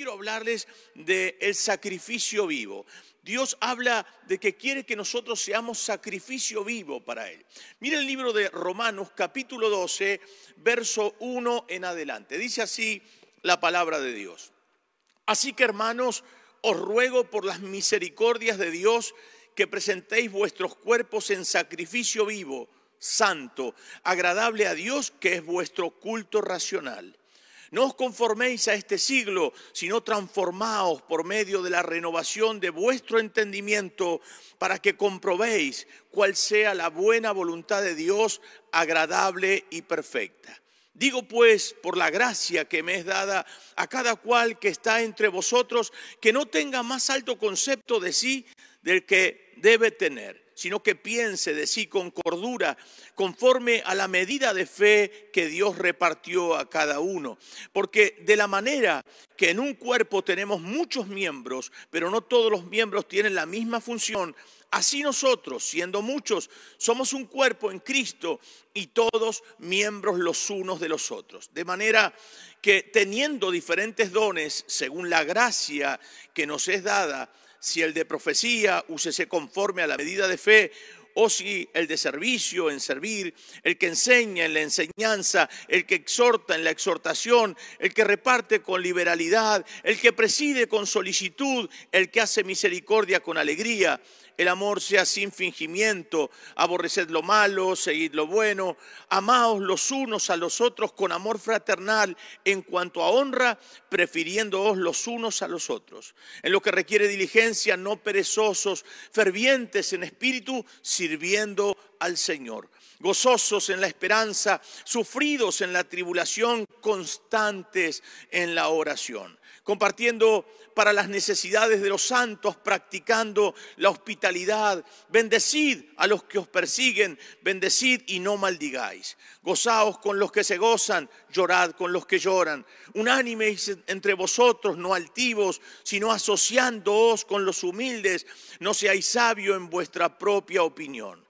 quiero hablarles del sacrificio vivo. Dios habla de que quiere que nosotros seamos sacrificio vivo para Él. Mira el libro de Romanos capítulo 12, verso 1 en adelante. Dice así la palabra de Dios. Así que hermanos, os ruego por las misericordias de Dios que presentéis vuestros cuerpos en sacrificio vivo, santo, agradable a Dios, que es vuestro culto racional. No os conforméis a este siglo, sino transformaos por medio de la renovación de vuestro entendimiento para que comprobéis cuál sea la buena voluntad de Dios, agradable y perfecta. Digo pues, por la gracia que me es dada a cada cual que está entre vosotros, que no tenga más alto concepto de sí del que debe tener sino que piense de sí con cordura, conforme a la medida de fe que Dios repartió a cada uno. Porque de la manera que en un cuerpo tenemos muchos miembros, pero no todos los miembros tienen la misma función, así nosotros, siendo muchos, somos un cuerpo en Cristo y todos miembros los unos de los otros. De manera que teniendo diferentes dones, según la gracia que nos es dada, si el de profecía, úsese conforme a la medida de fe, o si el de servicio en servir, el que enseña en la enseñanza, el que exhorta en la exhortación, el que reparte con liberalidad, el que preside con solicitud, el que hace misericordia con alegría el amor sea sin fingimiento, aborreced lo malo, seguid lo bueno, amaos los unos a los otros con amor fraternal en cuanto a honra, prefiriéndoos los unos a los otros. En lo que requiere diligencia, no perezosos, fervientes en espíritu, sirviendo al Señor. Gozosos en la esperanza, sufridos en la tribulación, constantes en la oración compartiendo para las necesidades de los santos, practicando la hospitalidad. Bendecid a los que os persiguen, bendecid y no maldigáis. Gozaos con los que se gozan, llorad con los que lloran. Unánimes entre vosotros, no altivos, sino asociándoos con los humildes. No seáis sabios en vuestra propia opinión.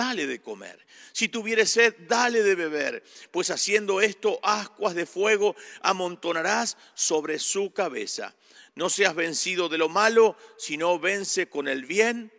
dale de comer. Si tuviere sed, dale de beber, pues haciendo esto, ascuas de fuego amontonarás sobre su cabeza. No seas vencido de lo malo, sino vence con el bien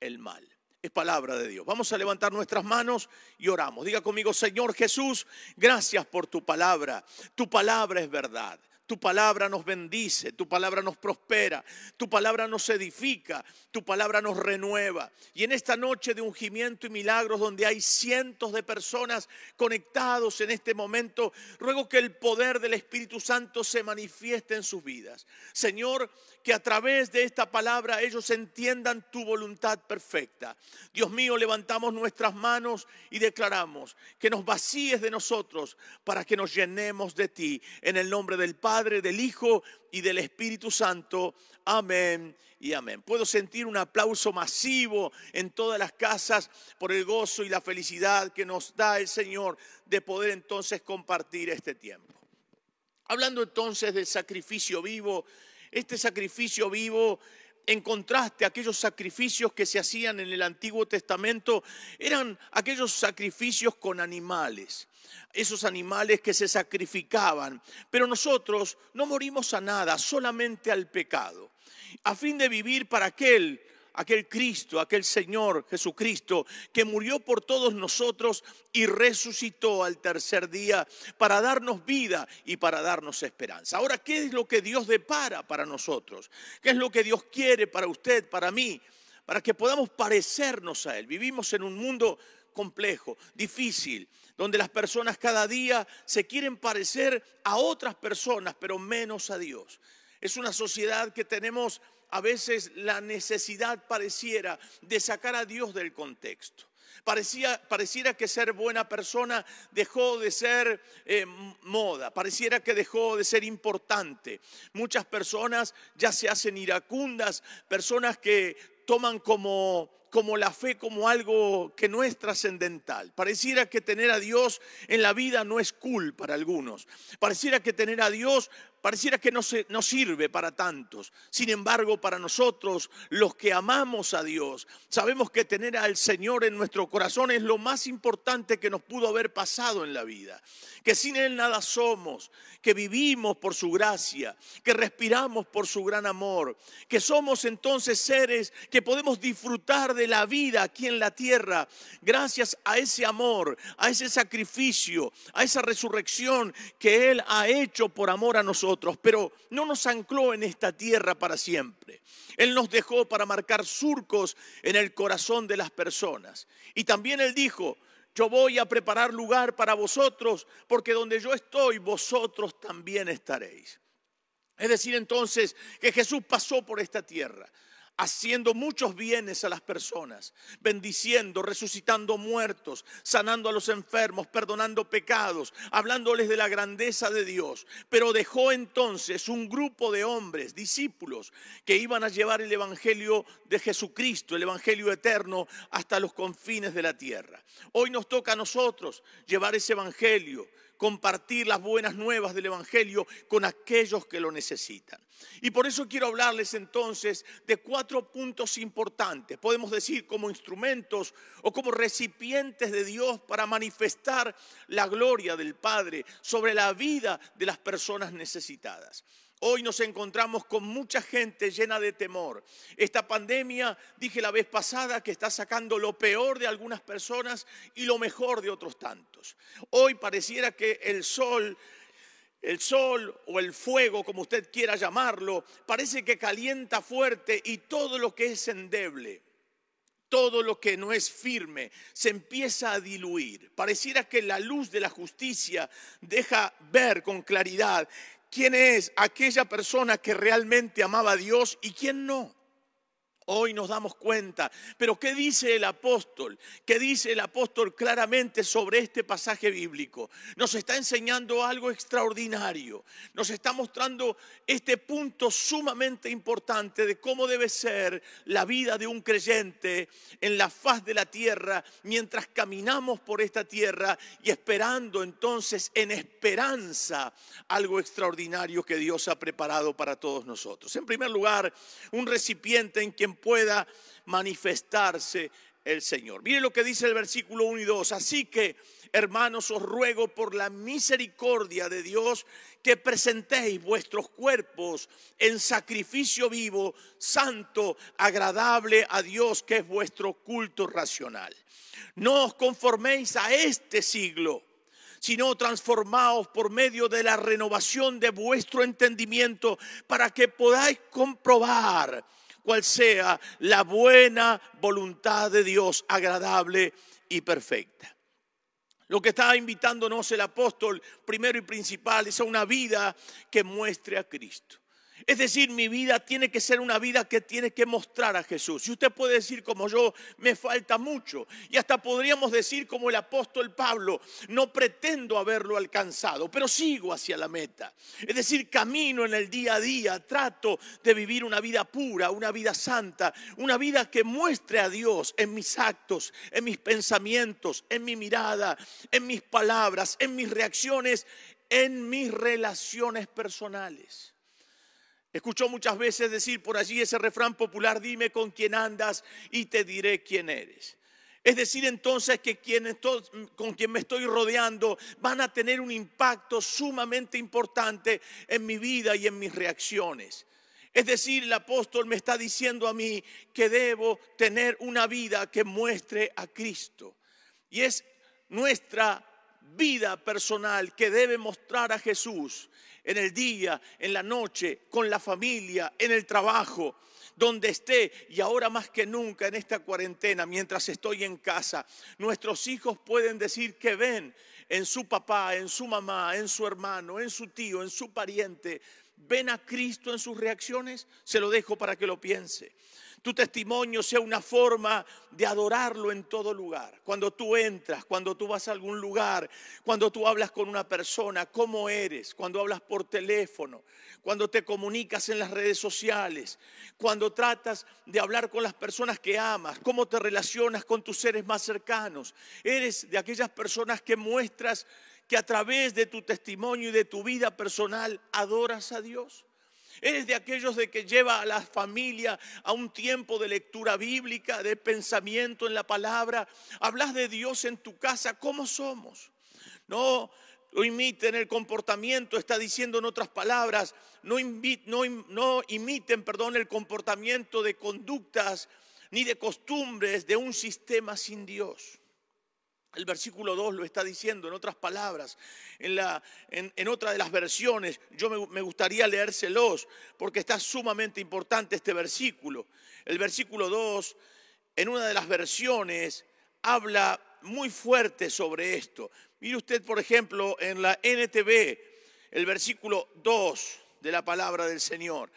el mal. Es palabra de Dios. Vamos a levantar nuestras manos y oramos. Diga conmigo, Señor Jesús, gracias por tu palabra. Tu palabra es verdad. Tu palabra nos bendice, tu palabra nos prospera, tu palabra nos edifica, tu palabra nos renueva. Y en esta noche de ungimiento y milagros donde hay cientos de personas conectados en este momento, ruego que el poder del Espíritu Santo se manifieste en sus vidas. Señor, que a través de esta palabra ellos entiendan tu voluntad perfecta. Dios mío, levantamos nuestras manos y declaramos que nos vacíes de nosotros para que nos llenemos de ti. En el nombre del Padre, del Hijo y del Espíritu Santo. Amén y amén. Puedo sentir un aplauso masivo en todas las casas por el gozo y la felicidad que nos da el Señor de poder entonces compartir este tiempo. Hablando entonces del sacrificio vivo, este sacrificio vivo, en contraste aquellos sacrificios que se hacían en el Antiguo Testamento, eran aquellos sacrificios con animales, esos animales que se sacrificaban. Pero nosotros no morimos a nada, solamente al pecado, a fin de vivir para aquel aquel Cristo, aquel Señor Jesucristo, que murió por todos nosotros y resucitó al tercer día para darnos vida y para darnos esperanza. Ahora, ¿qué es lo que Dios depara para nosotros? ¿Qué es lo que Dios quiere para usted, para mí? Para que podamos parecernos a Él. Vivimos en un mundo complejo, difícil, donde las personas cada día se quieren parecer a otras personas, pero menos a Dios. Es una sociedad que tenemos a veces la necesidad pareciera de sacar a Dios del contexto. Parecía, pareciera que ser buena persona dejó de ser eh, moda, pareciera que dejó de ser importante. Muchas personas ya se hacen iracundas, personas que toman como como la fe como algo que no es trascendental. Pareciera que tener a Dios en la vida no es cool para algunos. Pareciera que tener a Dios pareciera que no, se, no sirve para tantos. Sin embargo, para nosotros, los que amamos a Dios, sabemos que tener al Señor en nuestro corazón es lo más importante que nos pudo haber pasado en la vida. Que sin Él nada somos, que vivimos por su gracia, que respiramos por su gran amor, que somos entonces seres que podemos disfrutar de la vida aquí en la tierra gracias a ese amor, a ese sacrificio, a esa resurrección que Él ha hecho por amor a nosotros pero no nos ancló en esta tierra para siempre. Él nos dejó para marcar surcos en el corazón de las personas. Y también Él dijo, yo voy a preparar lugar para vosotros, porque donde yo estoy, vosotros también estaréis. Es decir, entonces, que Jesús pasó por esta tierra haciendo muchos bienes a las personas, bendiciendo, resucitando muertos, sanando a los enfermos, perdonando pecados, hablándoles de la grandeza de Dios. Pero dejó entonces un grupo de hombres, discípulos, que iban a llevar el Evangelio de Jesucristo, el Evangelio eterno, hasta los confines de la tierra. Hoy nos toca a nosotros llevar ese Evangelio compartir las buenas nuevas del Evangelio con aquellos que lo necesitan. Y por eso quiero hablarles entonces de cuatro puntos importantes, podemos decir como instrumentos o como recipientes de Dios para manifestar la gloria del Padre sobre la vida de las personas necesitadas. Hoy nos encontramos con mucha gente llena de temor. Esta pandemia, dije la vez pasada, que está sacando lo peor de algunas personas y lo mejor de otros tantos. Hoy pareciera que el sol el sol o el fuego, como usted quiera llamarlo, parece que calienta fuerte y todo lo que es endeble, todo lo que no es firme, se empieza a diluir. Pareciera que la luz de la justicia deja ver con claridad quién es aquella persona que realmente amaba a Dios y quién no. Hoy nos damos cuenta. Pero ¿qué dice el apóstol? ¿Qué dice el apóstol claramente sobre este pasaje bíblico? Nos está enseñando algo extraordinario. Nos está mostrando este punto sumamente importante de cómo debe ser la vida de un creyente en la faz de la tierra mientras caminamos por esta tierra y esperando entonces en esperanza algo extraordinario que Dios ha preparado para todos nosotros. En primer lugar, un recipiente en quien pueda manifestarse el Señor. Mire lo que dice el versículo 1 y 2. Así que, hermanos, os ruego por la misericordia de Dios que presentéis vuestros cuerpos en sacrificio vivo, santo, agradable a Dios, que es vuestro culto racional. No os conforméis a este siglo sino transformaos por medio de la renovación de vuestro entendimiento para que podáis comprobar cual sea la buena voluntad de Dios, agradable y perfecta. Lo que está invitándonos el apóstol primero y principal es a una vida que muestre a Cristo. Es decir, mi vida tiene que ser una vida que tiene que mostrar a Jesús. Y usted puede decir como yo, me falta mucho. Y hasta podríamos decir como el apóstol Pablo, no pretendo haberlo alcanzado, pero sigo hacia la meta. Es decir, camino en el día a día, trato de vivir una vida pura, una vida santa, una vida que muestre a Dios en mis actos, en mis pensamientos, en mi mirada, en mis palabras, en mis reacciones, en mis relaciones personales. Escuchó muchas veces decir por allí ese refrán popular, dime con quién andas y te diré quién eres. Es decir, entonces que con quien me estoy rodeando van a tener un impacto sumamente importante en mi vida y en mis reacciones. Es decir, el apóstol me está diciendo a mí que debo tener una vida que muestre a Cristo. Y es nuestra vida personal que debe mostrar a Jesús en el día, en la noche, con la familia, en el trabajo, donde esté y ahora más que nunca en esta cuarentena, mientras estoy en casa, nuestros hijos pueden decir que ven en su papá, en su mamá, en su hermano, en su tío, en su pariente, ven a Cristo en sus reacciones, se lo dejo para que lo piense. Tu testimonio sea una forma de adorarlo en todo lugar. Cuando tú entras, cuando tú vas a algún lugar, cuando tú hablas con una persona, cómo eres, cuando hablas por teléfono, cuando te comunicas en las redes sociales, cuando tratas de hablar con las personas que amas, cómo te relacionas con tus seres más cercanos. Eres de aquellas personas que muestras que a través de tu testimonio y de tu vida personal adoras a Dios. Eres de aquellos de que lleva a la familia a un tiempo de lectura bíblica, de pensamiento en la palabra. Hablas de Dios en tu casa, ¿cómo somos? No imiten el comportamiento, está diciendo en otras palabras, no, no imiten, perdón, el comportamiento de conductas ni de costumbres de un sistema sin Dios. El versículo 2 lo está diciendo en otras palabras, en, otra de las versiones, yo me, me, gustaría leérselos porque está sumamente importante este versículo. El versículo 2, en una de las versiones, habla muy fuerte sobre esto. Mire usted, por ejemplo, en la NTV, el versículo 2 de la palabra del Señor.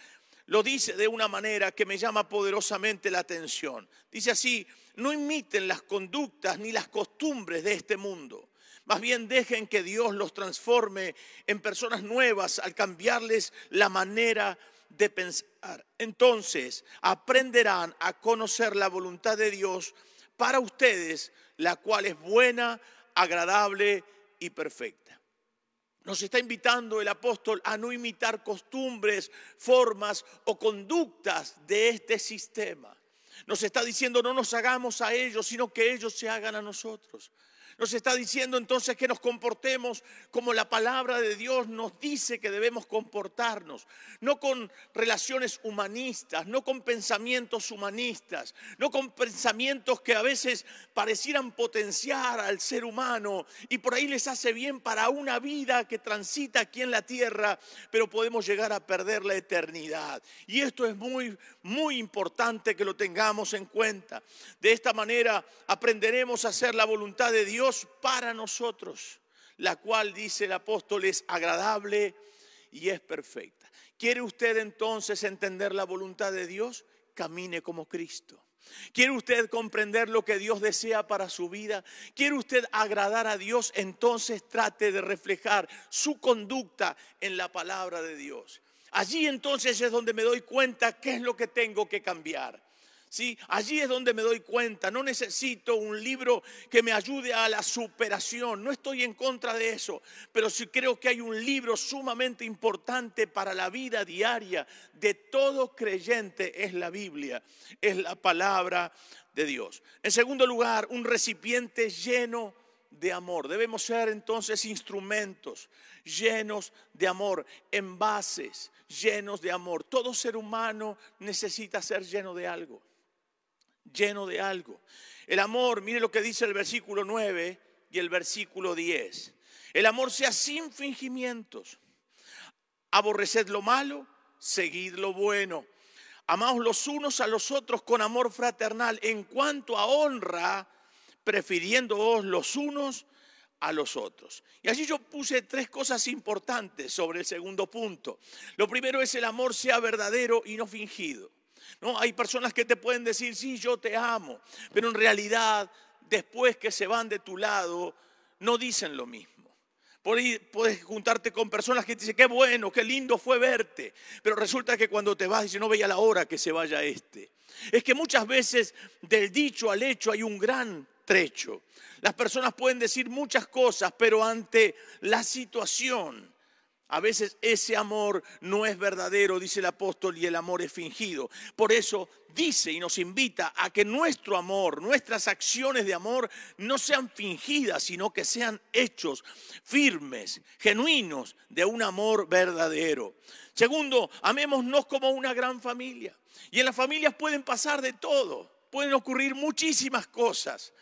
Lo dice de una manera que me llama poderosamente la atención. Dice así, no imiten las conductas ni las costumbres de este mundo. Más bien dejen que Dios los transforme en personas nuevas al cambiarles la manera de pensar. Entonces aprenderán a conocer la voluntad de Dios para ustedes, la cual es buena, agradable y perfecta. Nos está invitando el apóstol a no imitar costumbres, formas o conductas de este sistema. Nos está diciendo no nos hagamos a ellos, sino que ellos se hagan a nosotros. Nos está diciendo entonces que nos comportemos como la palabra de Dios nos dice que debemos comportarnos, no con relaciones humanistas, no con pensamientos humanistas, no con pensamientos que a veces parecieran potenciar al ser humano y por ahí les hace bien para una vida que transita aquí en la tierra, pero podemos llegar a perder la eternidad. Y esto es muy, muy importante que lo tengamos en cuenta. De esta manera aprenderemos a hacer la voluntad de Dios para nosotros, la cual, dice el apóstol, es agradable y es perfecta. ¿Quiere usted entonces entender la voluntad de Dios? Camine como Cristo. ¿Quiere usted comprender lo que Dios desea para su vida? ¿Quiere usted agradar a Dios? Entonces trate de reflejar su conducta en la palabra de Dios. Allí entonces es donde me doy cuenta qué es lo que tengo que cambiar. Allí es donde me doy cuenta, no necesito un libro que me ayude a la superación, no estoy en contra de eso, pero sí creo que hay un libro sumamente importante para la vida diaria de todo creyente, es la Biblia, es la palabra de Dios. En segundo lugar, un recipiente lleno de amor. Debemos ser entonces instrumentos llenos de amor, envases llenos de amor. Todo ser humano necesita ser lleno de algo lleno de algo. El amor, mire lo que dice el versículo 9 y el versículo 10. El amor sea sin fingimientos. Aborreced lo malo, seguid lo bueno. Amaos los unos a los otros con amor fraternal. En cuanto a honra, prefiriéndoos los unos a los otros. Y allí yo puse tres cosas importantes sobre el segundo punto. Lo primero es el amor sea verdadero y no fingido. No, hay personas que te pueden decir, sí, yo te amo, pero en realidad, después que se van de tu lado, no dicen lo mismo. Puedes juntarte con personas que te dicen, qué bueno, qué lindo fue verte, pero resulta que cuando te vas, dice, no veía la hora que se vaya este. Es que muchas veces del dicho al hecho hay un gran trecho. Las personas pueden decir muchas cosas, pero ante la situación, a veces ese amor no es verdadero, dice el apóstol, y el amor es fingido. Por eso dice y nos invita a que nuestro amor, nuestras acciones de amor no sean fingidas, sino que sean hechos firmes, genuinos, de un amor verdadero. Segundo, amémonos como una gran familia. Y en las familias pueden pasar de todo, pueden ocurrir muchísimas cosas.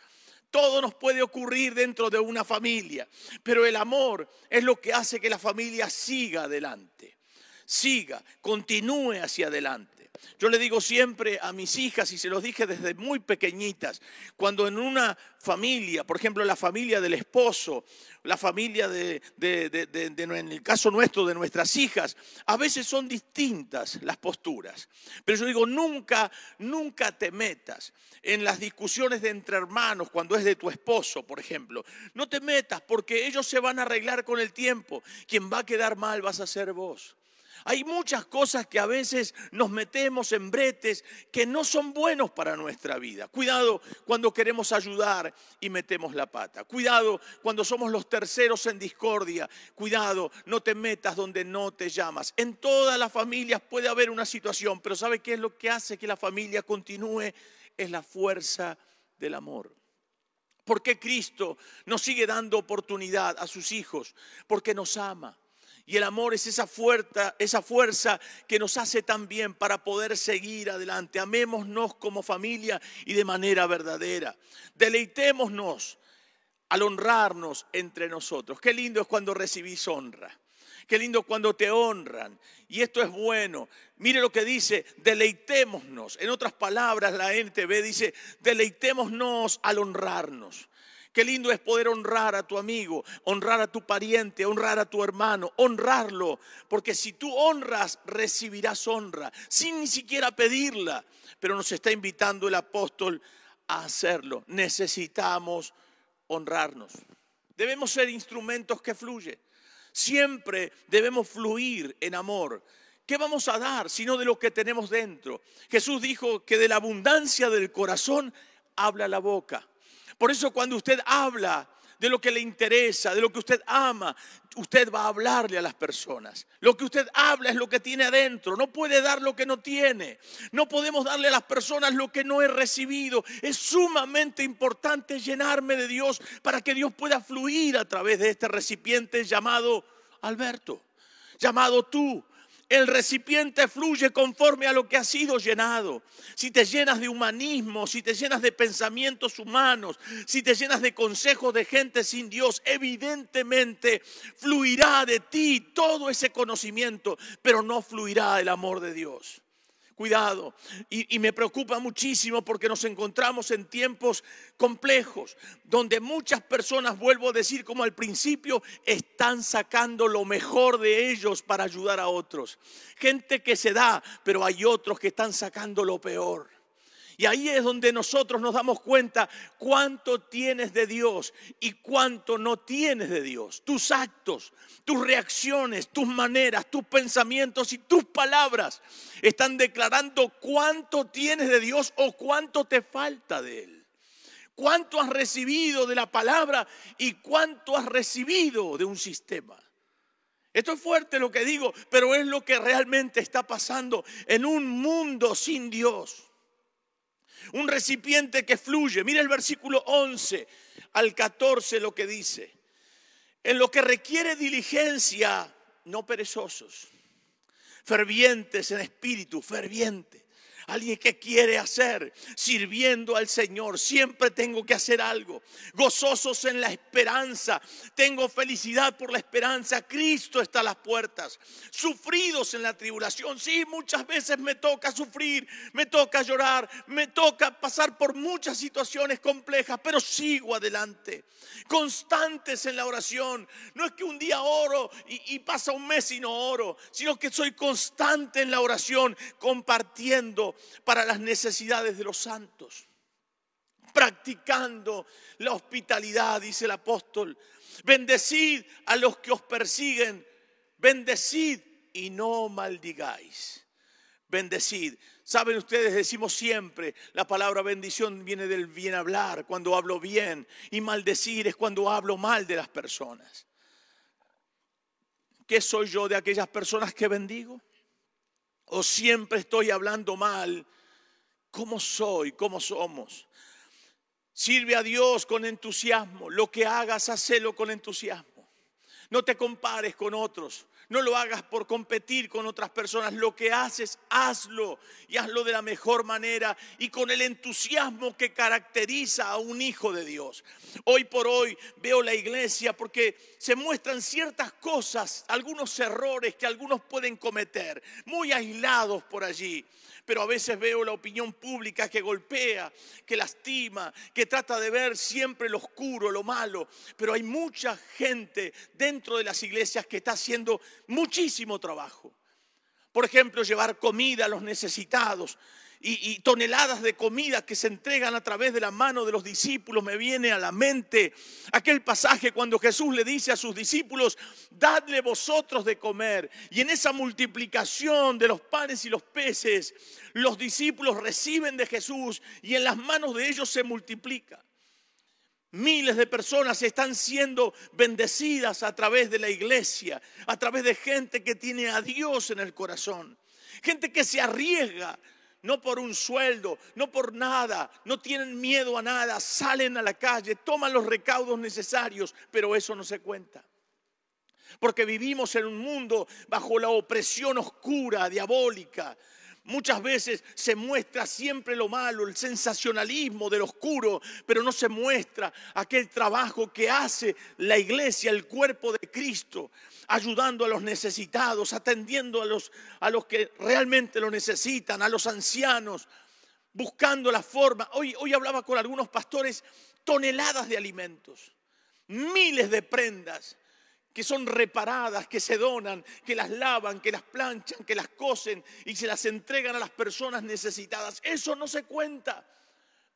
Todo nos puede ocurrir dentro de una familia, pero el amor es lo que hace que la familia siga adelante, siga, continúe hacia adelante. Yo le digo siempre a mis hijas, y se los dije desde muy pequeñitas, cuando en una familia, por ejemplo, la familia del esposo, la familia de, en el caso nuestro, de nuestras hijas, a veces son distintas las posturas. Pero yo digo, nunca, nunca te metas en las discusiones de entre hermanos cuando es de tu esposo, por ejemplo. No te metas porque ellos se van a arreglar con el tiempo. Quien va a quedar mal vas a ser vos. Hay muchas cosas que a veces nos metemos en bretes que no son buenos para nuestra vida. Cuidado cuando queremos ayudar y metemos la pata. Cuidado cuando somos los terceros en discordia. Cuidado, no te metas donde no te llamas. En todas las familias puede haber una situación, pero ¿sabe qué es lo que hace que la familia continúe? Es la fuerza del amor. ¿Por qué Cristo nos sigue dando oportunidad a sus hijos? Porque nos ama. Y el amor es esa fuerza, esa fuerza que nos hace tan bien para poder seguir adelante. Amémonos como familia y de manera verdadera. Deleitémonos al honrarnos entre nosotros. Qué lindo es cuando recibís honra. Qué lindo cuando te honran. Y esto es bueno. Mire lo que dice, deleitémonos. En otras palabras, la NTV dice, deleitémonos al honrarnos. Qué lindo es poder honrar a tu amigo, honrar a tu pariente, honrar a tu hermano, honrarlo. Porque si tú honras, recibirás honra, sin ni siquiera pedirla. Pero nos está invitando el apóstol a hacerlo. Necesitamos honrarnos. Debemos ser instrumentos que fluyen. Siempre debemos fluir en amor. ¿Qué vamos a dar sino de lo que tenemos dentro? Jesús dijo que de la abundancia del corazón habla la boca. Por eso cuando usted habla de lo que le interesa, de lo que usted ama, usted va a hablarle a las personas. Lo que usted habla es lo que tiene adentro. No puede dar lo que no tiene. No podemos darle a las personas lo que no he recibido. Es sumamente importante llenarme de Dios para que Dios pueda fluir a través de este recipiente llamado Alberto, llamado tú, el recipiente fluye conforme a lo que ha sido llenado. Si te llenas de humanismo, si te llenas de pensamientos humanos, si te llenas de consejos de gente sin Dios, evidentemente fluirá de ti todo ese conocimiento, pero no fluirá el amor de Dios. Cuidado. Y, me preocupa muchísimo porque nos encontramos en tiempos complejos, donde muchas personas, vuelvo a decir como al principio, están sacando lo mejor de ellos para ayudar a otros. Gente que se da, pero hay otros que están sacando lo peor. Y ahí es donde nosotros nos damos cuenta cuánto tienes de Dios y cuánto no tienes de Dios. Tus actos, tus reacciones, tus maneras, tus pensamientos y tus palabras están declarando cuánto tienes de Dios o cuánto te falta de Él. Cuánto has recibido de la palabra y cuánto has recibido de un sistema. Esto es fuerte lo que digo, pero es lo que realmente está pasando en un mundo sin Dios un recipiente que fluye. Mira el versículo 11 al 14 lo que dice. En lo que requiere diligencia, no perezosos, fervientes en espíritu, fervientes alguien que quiere hacer, sirviendo al Señor. Siempre tengo que hacer algo. Gozosos en la esperanza. Tengo felicidad por la esperanza. Cristo está a las puertas. Sufridos en la tribulación. Sí, muchas veces me toca sufrir, me toca llorar, me toca pasar por muchas situaciones complejas, pero sigo adelante. Constantes en la oración. No es que un día oro y, pasa un mes y no oro, sino que soy constante en la oración, compartiendo para las necesidades de los santos. Practicando la hospitalidad, dice el apóstol. Bendecid a los que os persiguen. Bendecid y no maldigáis. Bendecid. Saben ustedes, decimos siempre, la palabra bendición viene del bien hablar, cuando hablo bien, y maldecir es cuando hablo mal de las personas. ¿Qué soy yo de aquellas personas que bendigo? O siempre estoy hablando mal, ¿cómo soy? ¿Cómo somos? Sirve a Dios con entusiasmo. Lo que hagas, hacelo con entusiasmo. No te compares con otros. No lo hagas por competir con otras personas. Lo que haces, hazlo y hazlo de la mejor manera y con el entusiasmo que caracteriza a un hijo de Dios. Hoy por hoy veo la iglesia porque se muestran ciertas cosas, algunos errores que algunos pueden cometer, muy aislados por allí. Pero a veces veo la opinión pública que golpea, que lastima, que trata de ver siempre lo oscuro, lo malo, pero hay mucha gente dentro de las iglesias que está haciendo muchísimo trabajo. Por ejemplo, llevar comida a los necesitados, y, toneladas de comida que se entregan a través de la mano de los discípulos, me viene a la mente aquel pasaje cuando Jesús le dice a sus discípulos, dadle vosotros de comer. Y en esa multiplicación de los panes y los peces, los discípulos reciben de Jesús y en las manos de ellos se multiplica. Miles de personas están siendo bendecidas a través de la iglesia, a través de gente que tiene a Dios en el corazón. Gente que se arriesga, no por un sueldo, no por nada, no tienen miedo a nada, salen a la calle, toman los recaudos necesarios, pero eso no se cuenta. Porque vivimos en un mundo bajo la opresión oscura, diabólica, Muchas veces se muestra siempre lo malo, el sensacionalismo del oscuro, pero no se muestra aquel trabajo que hace la iglesia, el cuerpo de Cristo, ayudando a los necesitados, atendiendo a los, a los que realmente lo necesitan, a los ancianos, buscando la forma. Hoy, hoy hablaba con algunos pastores, toneladas de alimentos, miles de prendas que son reparadas, que se donan, que las lavan, que las planchan, que las cosen y se las entregan a las personas necesitadas. Eso no se cuenta.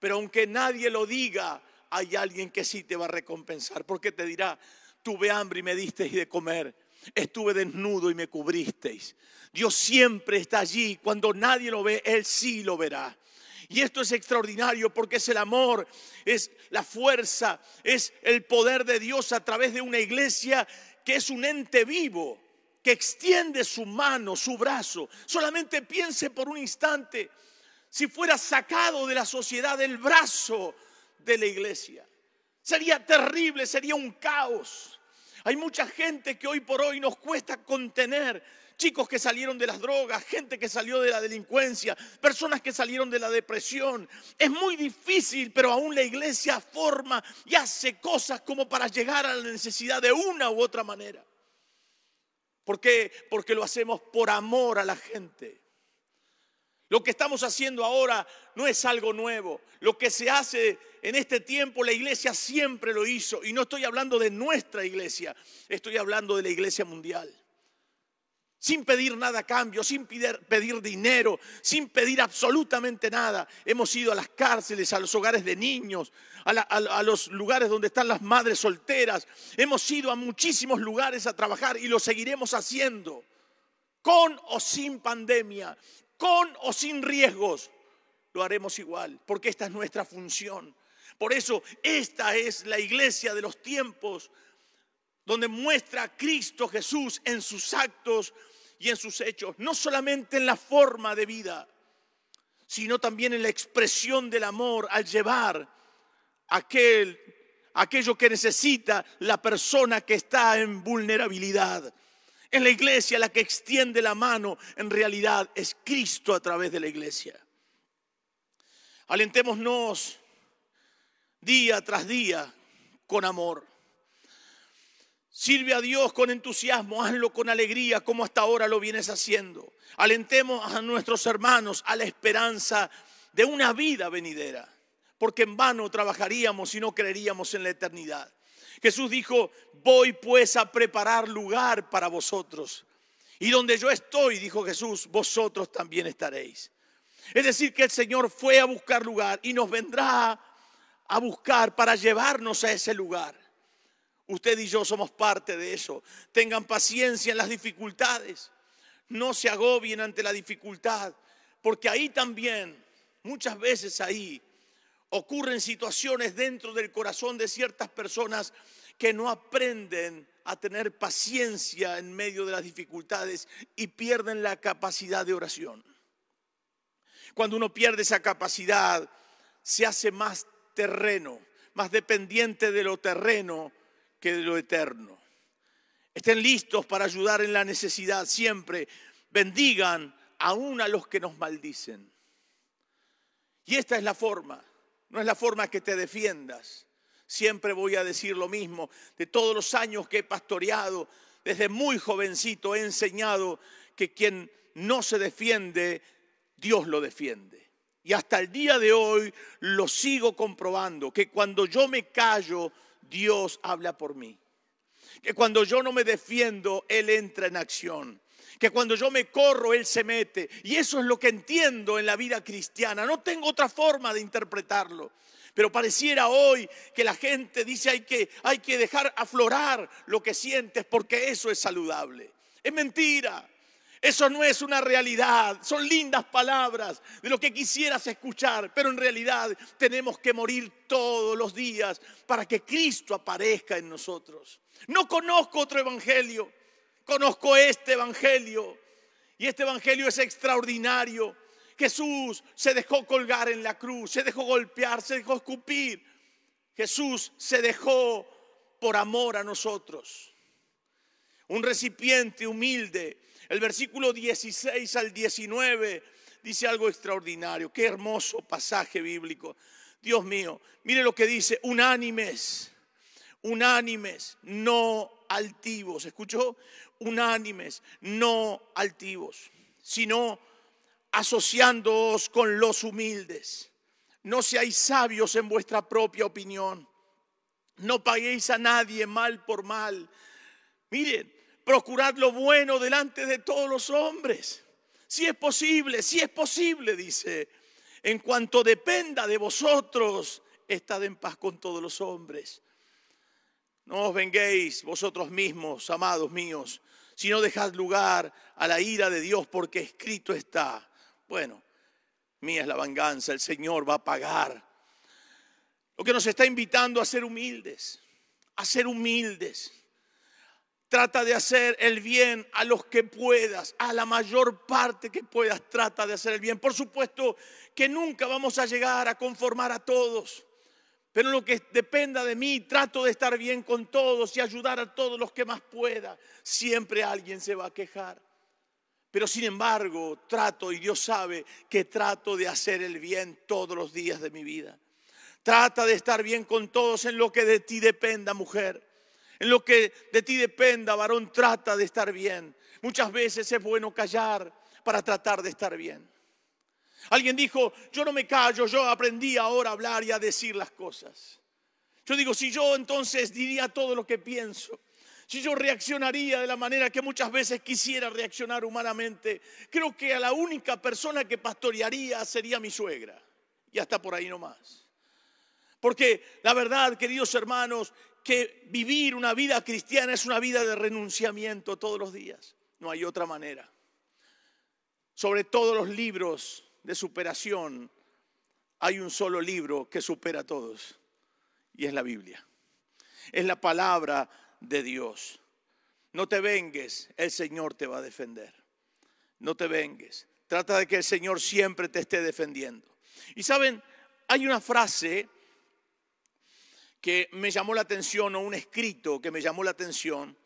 Pero aunque nadie lo diga, hay alguien que sí te va a recompensar, porque te dirá, tuve hambre y me disteis de comer, estuve desnudo y me cubristeis. Dios siempre está allí, cuando nadie lo ve, Él sí lo verá. Y esto es extraordinario porque es el amor, es la fuerza, es el poder de Dios a través de una iglesia que es un ente vivo, que extiende su mano, su brazo. Solamente piense por un instante si fuera sacado de la sociedad el brazo de la iglesia. Sería terrible, sería un caos. Hay mucha gente que hoy por hoy nos cuesta contener. Chicos que salieron de las drogas, gente que salió de la delincuencia, personas que salieron de la depresión. Es muy difícil, pero aún la iglesia forma y hace cosas como para llegar a la necesidad de una u otra manera. ¿Por qué? Porque lo hacemos por amor a la gente. Lo que estamos haciendo ahora no es algo nuevo. Lo que se hace en este tiempo, la iglesia siempre lo hizo. Y no estoy hablando de nuestra iglesia, estoy hablando de la iglesia mundial. Sin pedir nada a cambio, sin pedir, dinero, sin pedir absolutamente nada. Hemos ido a las cárceles, a los hogares de niños, a, a los lugares donde están las madres solteras. Hemos ido a muchísimos lugares a trabajar y lo seguiremos haciendo. Con o sin pandemia, con o sin riesgos, lo haremos igual, porque esta es nuestra función. Por eso esta es la iglesia de los tiempos, donde muestra a Cristo Jesús en sus actos y en sus hechos, no solamente en la forma de vida, sino también en la expresión del amor al llevar aquel, aquello que necesita la persona que está en vulnerabilidad. En la iglesia la que extiende la mano en realidad es Cristo a través de la iglesia. Alentémonos día tras día con amor. Sirve a Dios con entusiasmo, hazlo con alegría como hasta ahora lo vienes haciendo. Alentemos a nuestros hermanos a la esperanza de una vida venidera, porque en vano trabajaríamos si no creeríamos en la eternidad. Jesús dijo, voy pues a preparar lugar para vosotros. Y donde yo estoy, dijo Jesús, vosotros también estaréis. Es decir, que el Señor fue a buscar lugar y nos vendrá a buscar para llevarnos a ese lugar. Usted y yo somos parte de eso. Tengan paciencia en las dificultades. No se agobien ante la dificultad, porque ahí también, muchas veces ahí, ocurren situaciones dentro del corazón de ciertas personas que no aprenden a tener paciencia en medio de las dificultades y pierden la capacidad de oración. Cuando uno pierde esa capacidad, se hace más terreno, más dependiente de lo terreno que de lo eterno. Estén listos para ayudar en la necesidad siempre. Bendigan aún a los que nos maldicen. Y esta es la forma. No es la forma que te defiendas. Siempre voy a decir lo mismo. De todos los años que he pastoreado, desde muy jovencito he enseñado que quien no se defiende Dios lo defiende. Y hasta el día de hoy lo sigo comprobando, que cuando yo me callo, Dios habla por mí. Que cuando yo no me defiendo, Él entra en acción. Que cuando yo me corro, Él se mete. Y eso es lo que entiendo en la vida cristiana. No tengo otra forma de interpretarlo. Pero pareciera hoy que la gente dice hay que, hay que dejar aflorar lo que sientes porque eso es saludable. Es mentira. Eso no es una realidad, son lindas palabras de lo que quisieras escuchar, pero en realidad tenemos que morir todos los días para que Cristo aparezca en nosotros. No conozco otro evangelio, conozco este evangelio y este evangelio es extraordinario. Jesús se dejó colgar en la cruz, se dejó golpear, se dejó escupir. Jesús se dejó por amor a nosotros. Un recipiente humilde el versículo 16 al 19 dice algo extraordinario. Qué hermoso pasaje bíblico. Dios mío, mire lo que dice, unánimes, unánimes, no altivos. ¿Escuchó? Unánimes, no altivos, sino asociándoos con los humildes. No seáis sabios en vuestra propia opinión. No paguéis a nadie mal por mal. Miren, procurad lo bueno delante de todos los hombres. Si es posible, si es posible, dice, en cuanto dependa de vosotros, estad en paz con todos los hombres. No os venguéis vosotros mismos, amados míos, sino dejad lugar a la ira de Dios, porque escrito está. Bueno, mía es la venganza, el Señor va a pagar. Lo que nos está invitando a ser humildes, a ser humildes. Trata de hacer el bien a los que puedas, a la mayor parte que puedas, trata de hacer el bien. Por supuesto que nunca vamos a llegar a conformar a todos, pero lo que dependa de mí, trato de estar bien con todos y ayudar a todos los que más pueda. Siempre alguien se va a quejar. Pero sin embargo, trato, y Dios sabe que trato de hacer el bien todos los días de mi vida. Trata de estar bien con todos en lo que de ti dependa, mujer. En lo que de ti dependa, varón, trata de estar bien. Muchas veces es bueno callar para tratar de estar bien. Alguien dijo, yo no me callo, yo aprendí ahora a hablar y a decir las cosas. Yo digo, si yo entonces diría todo lo que pienso, si yo reaccionaría de la manera que muchas veces quisiera reaccionar humanamente, creo que a la única persona que pastorearía sería mi suegra. Y hasta por ahí nomás. Porque la verdad, queridos hermanos, que vivir una vida cristiana es una vida de renunciamiento todos los días. No hay otra manera. Sobre todos los libros de superación, hay un solo libro que supera a todos y es la Biblia. Es la palabra de Dios. No te vengues, el Señor te va a defender. No te vengues. Trata de que el Señor siempre te esté defendiendo. Y saben, hay una frase que me llamó la atención, o un escrito que me llamó la atención,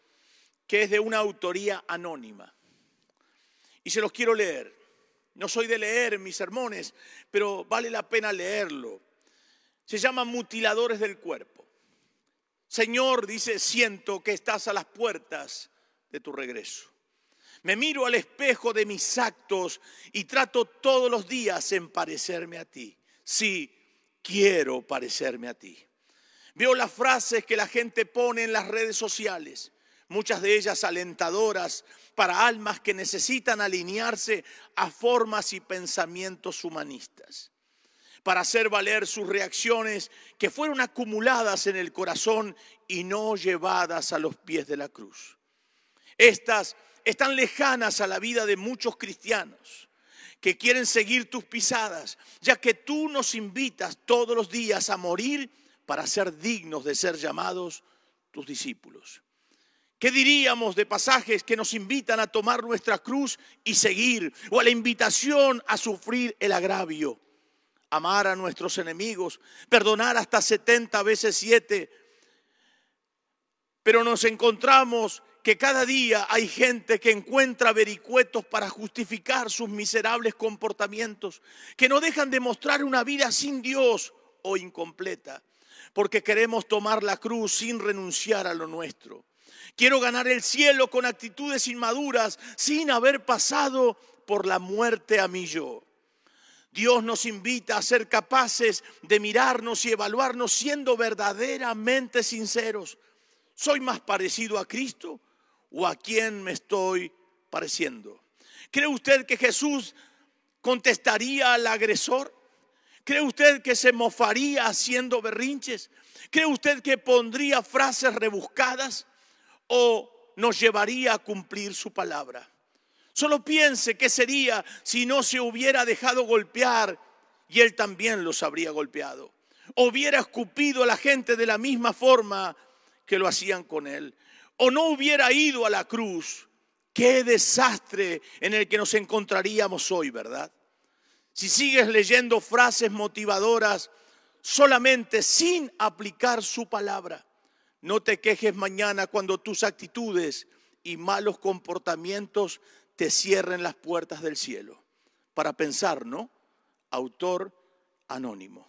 que es de una autoría anónima. Y se los quiero leer. No soy de leer mis sermones, pero vale la pena leerlo. Se llama Mutiladores del Cuerpo. Señor, dice, siento que estás a las puertas de tu regreso. Me miro al espejo de mis actos y trato todos los días en parecerme a ti. Sí, quiero parecerme a ti. Veo las frases que la gente pone en las redes sociales, muchas de ellas alentadoras para almas que necesitan alinearse a formas y pensamientos humanistas, para hacer valer sus reacciones que fueron acumuladas en el corazón y no llevadas a los pies de la cruz. Estas están lejanas a la vida de muchos cristianos que quieren seguir tus pisadas, ya que tú nos invitas todos los días a morir para ser dignos de ser llamados tus discípulos. ¿Qué diríamos de pasajes que nos invitan a tomar nuestra cruz y seguir? O a la invitación a sufrir el agravio, amar a nuestros enemigos, perdonar hasta 70 veces 7. Pero nos encontramos que cada día hay gente que encuentra vericuetos para justificar sus miserables comportamientos, que no dejan de mostrar una vida sin Dios o incompleta porque queremos tomar la cruz sin renunciar a lo nuestro. Quiero ganar el cielo con actitudes inmaduras sin haber pasado por la muerte a mí yo. Dios nos invita a ser capaces de mirarnos y evaluarnos siendo verdaderamente sinceros. ¿Soy más parecido a Cristo o a quién me estoy pareciendo? ¿Cree usted que Jesús contestaría al agresor? ¿Cree usted que se mofaría haciendo berrinches? ¿Cree usted que pondría frases rebuscadas o nos llevaría a cumplir su palabra? Solo piense qué sería si no se hubiera dejado golpear y él también los habría golpeado. O hubiera escupido a la gente de la misma forma que lo hacían con él. O no hubiera ido a la cruz. Qué desastre en el que nos encontraríamos hoy, ¿verdad? Si sigues leyendo frases motivadoras solamente sin aplicar su palabra, no te quejes mañana cuando tus actitudes y malos comportamientos te cierren las puertas del cielo. Para pensar, ¿no? Autor anónimo.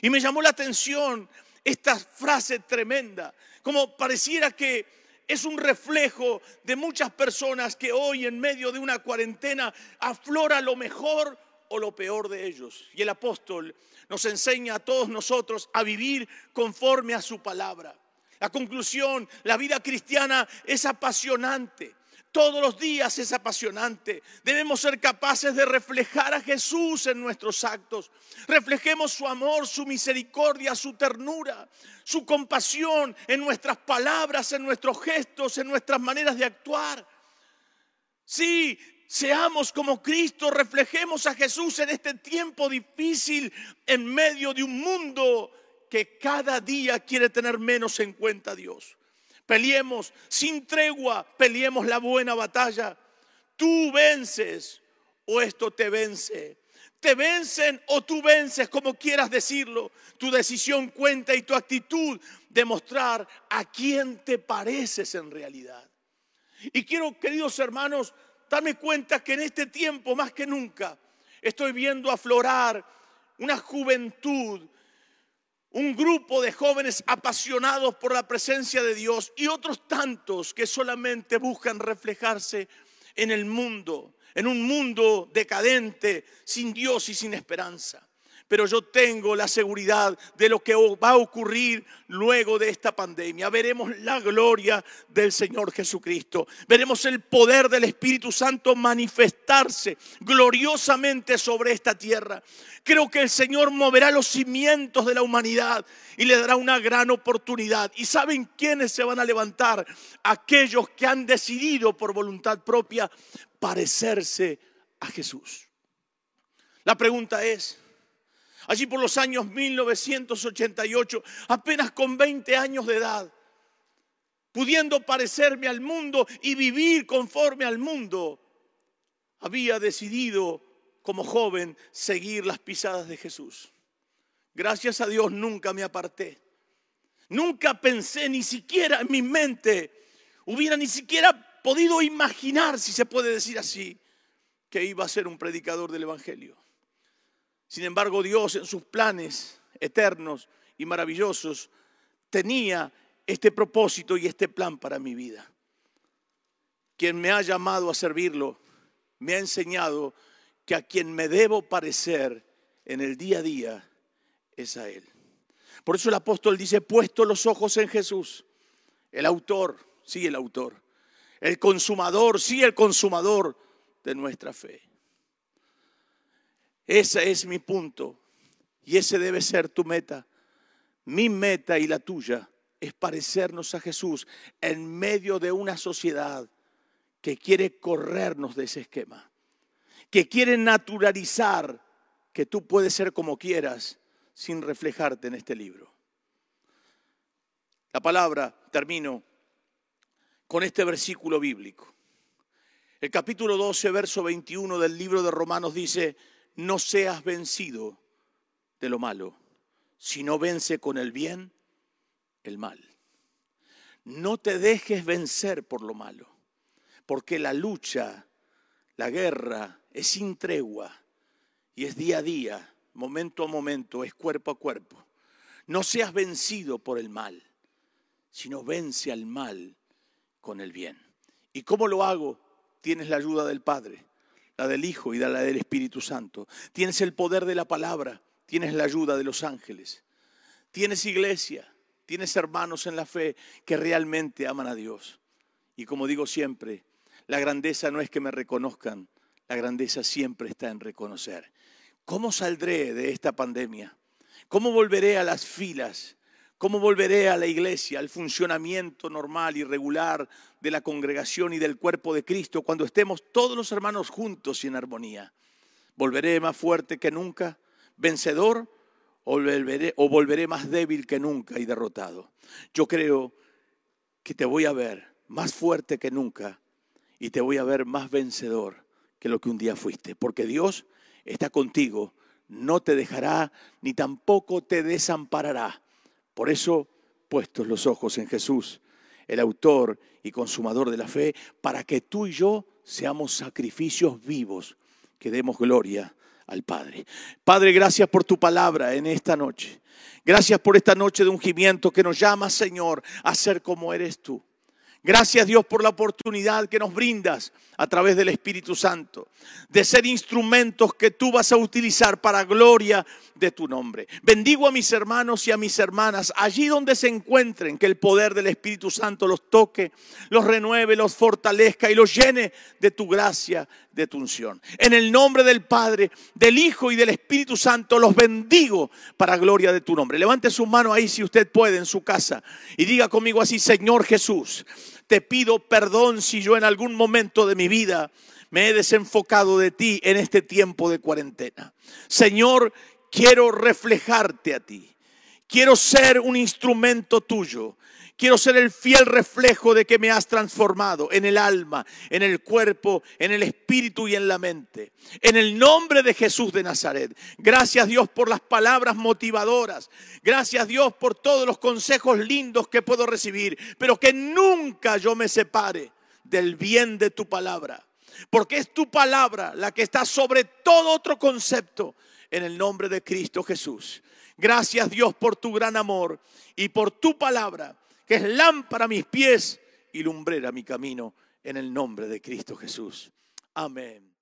Y me llamó la atención esta frase tremenda, como pareciera que es un reflejo de muchas personas que hoy en medio de una cuarentena aflora lo mejor o lo peor de ellos. Y el apóstol nos enseña a todos nosotros a vivir conforme a su palabra. La conclusión, la vida cristiana es apasionante. Todos los días es apasionante. Debemos ser capaces de reflejar a Jesús en nuestros actos. Reflejemos su amor, su misericordia, su ternura, su compasión en nuestras palabras, en nuestros gestos, en nuestras maneras de actuar. Sí, seamos como Cristo, reflejemos a Jesús en este tiempo difícil en medio de un mundo que cada día quiere tener menos en cuenta a Dios. Peleemos sin tregua, peleemos la buena batalla. Tú vences o esto te vence. Te vencen o tú vences, como quieras decirlo. Tu decisión cuenta y tu actitud demostrar a quién te pareces en realidad. Y quiero, queridos hermanos, darme cuenta que en este tiempo, más que nunca, estoy viendo aflorar una juventud un grupo de jóvenes apasionados por la presencia de Dios y otros tantos que solamente buscan reflejarse en el mundo, en un mundo decadente, sin Dios y sin esperanza pero yo tengo la seguridad de lo que va a ocurrir luego de esta pandemia. Veremos la gloria del Señor Jesucristo. Veremos el poder del Espíritu Santo manifestarse gloriosamente sobre esta tierra. Creo que el Señor moverá los cimientos de la humanidad y le dará una gran oportunidad. ¿Y saben quiénes se van a levantar? Aquellos que han decidido por voluntad propia parecerse a Jesús. La pregunta es, allí por los años 1988, apenas con 20 años de edad, pudiendo parecerme al mundo y vivir conforme al mundo, había decidido como joven seguir las pisadas de Jesús. Gracias a Dios nunca me aparté. Nunca pensé ni siquiera en mi mente, hubiera ni siquiera podido imaginar, si se puede decir así, que iba a ser un predicador del Evangelio. Sin embargo, Dios en sus planes eternos y maravillosos tenía este propósito y este plan para mi vida. Quien me ha llamado a servirlo me ha enseñado que a quien me debo parecer en el día a día es a Él. Por eso el apóstol dice, puesto los ojos en Jesús, el autor, sí el autor, el consumador, sí el consumador de nuestra fe. Ese es mi punto y ese debe ser tu meta. Mi meta y la tuya es parecernos a Jesús en medio de una sociedad que quiere corrernos de ese esquema, que quiere naturalizar que tú puedes ser como quieras sin reflejarte en este libro. La palabra, termino con este versículo bíblico. El capítulo 12, verso 21 del libro de Romanos dice, no seas vencido de lo malo, sino vence con el bien el mal. No te dejes vencer por lo malo, porque la lucha, la guerra es sin tregua y es día a día, momento a momento, es cuerpo a cuerpo. No seas vencido por el mal, sino vence al mal con el bien. ¿Y cómo lo hago? Tienes la ayuda del Padre la del Hijo y la del Espíritu Santo. Tienes el poder de la palabra, tienes la ayuda de los ángeles. Tienes iglesia, tienes hermanos en la fe que realmente aman a Dios. Y como digo siempre, la grandeza no es que me reconozcan, la grandeza siempre está en reconocer. ¿Cómo saldré de esta pandemia? ¿Cómo volveré a las filas? ¿Cómo volveré a la iglesia, al funcionamiento normal y regular de la congregación y del cuerpo de Cristo cuando estemos todos los hermanos juntos y en armonía? ¿Volveré más fuerte que nunca, vencedor, o volveré, o volveré más débil que nunca y derrotado? Yo creo que te voy a ver más fuerte que nunca y te voy a ver más vencedor que lo que un día fuiste, porque Dios está contigo, no te dejará ni tampoco te desamparará. Por eso, puestos los ojos en Jesús, el autor y consumador de la fe, para que tú y yo seamos sacrificios vivos, que demos gloria al Padre. Padre, gracias por tu palabra en esta noche. Gracias por esta noche de ungimiento que nos llama, Señor, a ser como eres tú. Gracias Dios por la oportunidad que nos brindas a través del Espíritu Santo, de ser instrumentos que tú vas a utilizar para gloria de tu nombre. Bendigo a mis hermanos y a mis hermanas allí donde se encuentren, que el poder del Espíritu Santo los toque, los renueve, los fortalezca y los llene de tu gracia, de tu unción. En el nombre del Padre, del Hijo y del Espíritu Santo los bendigo para gloria de tu nombre. Levante su mano ahí si usted puede en su casa y diga conmigo así, Señor Jesús te pido perdón si yo en algún momento de mi vida me he desenfocado de ti en este tiempo de cuarentena. Señor, quiero reflejarte a ti. Quiero ser un instrumento tuyo. Quiero ser el fiel reflejo de que me has transformado en el alma, en el cuerpo, en el espíritu y en la mente. En el nombre de Jesús de Nazaret. Gracias Dios por las palabras motivadoras. Gracias Dios por todos los consejos lindos que puedo recibir. Pero que nunca yo me separe del bien de tu palabra. Porque es tu palabra la que está sobre todo otro concepto en el nombre de Cristo Jesús. Gracias Dios por tu gran amor y por tu palabra que es lámpara a mis pies y lumbrera mi camino en el nombre de Cristo Jesús. Amén.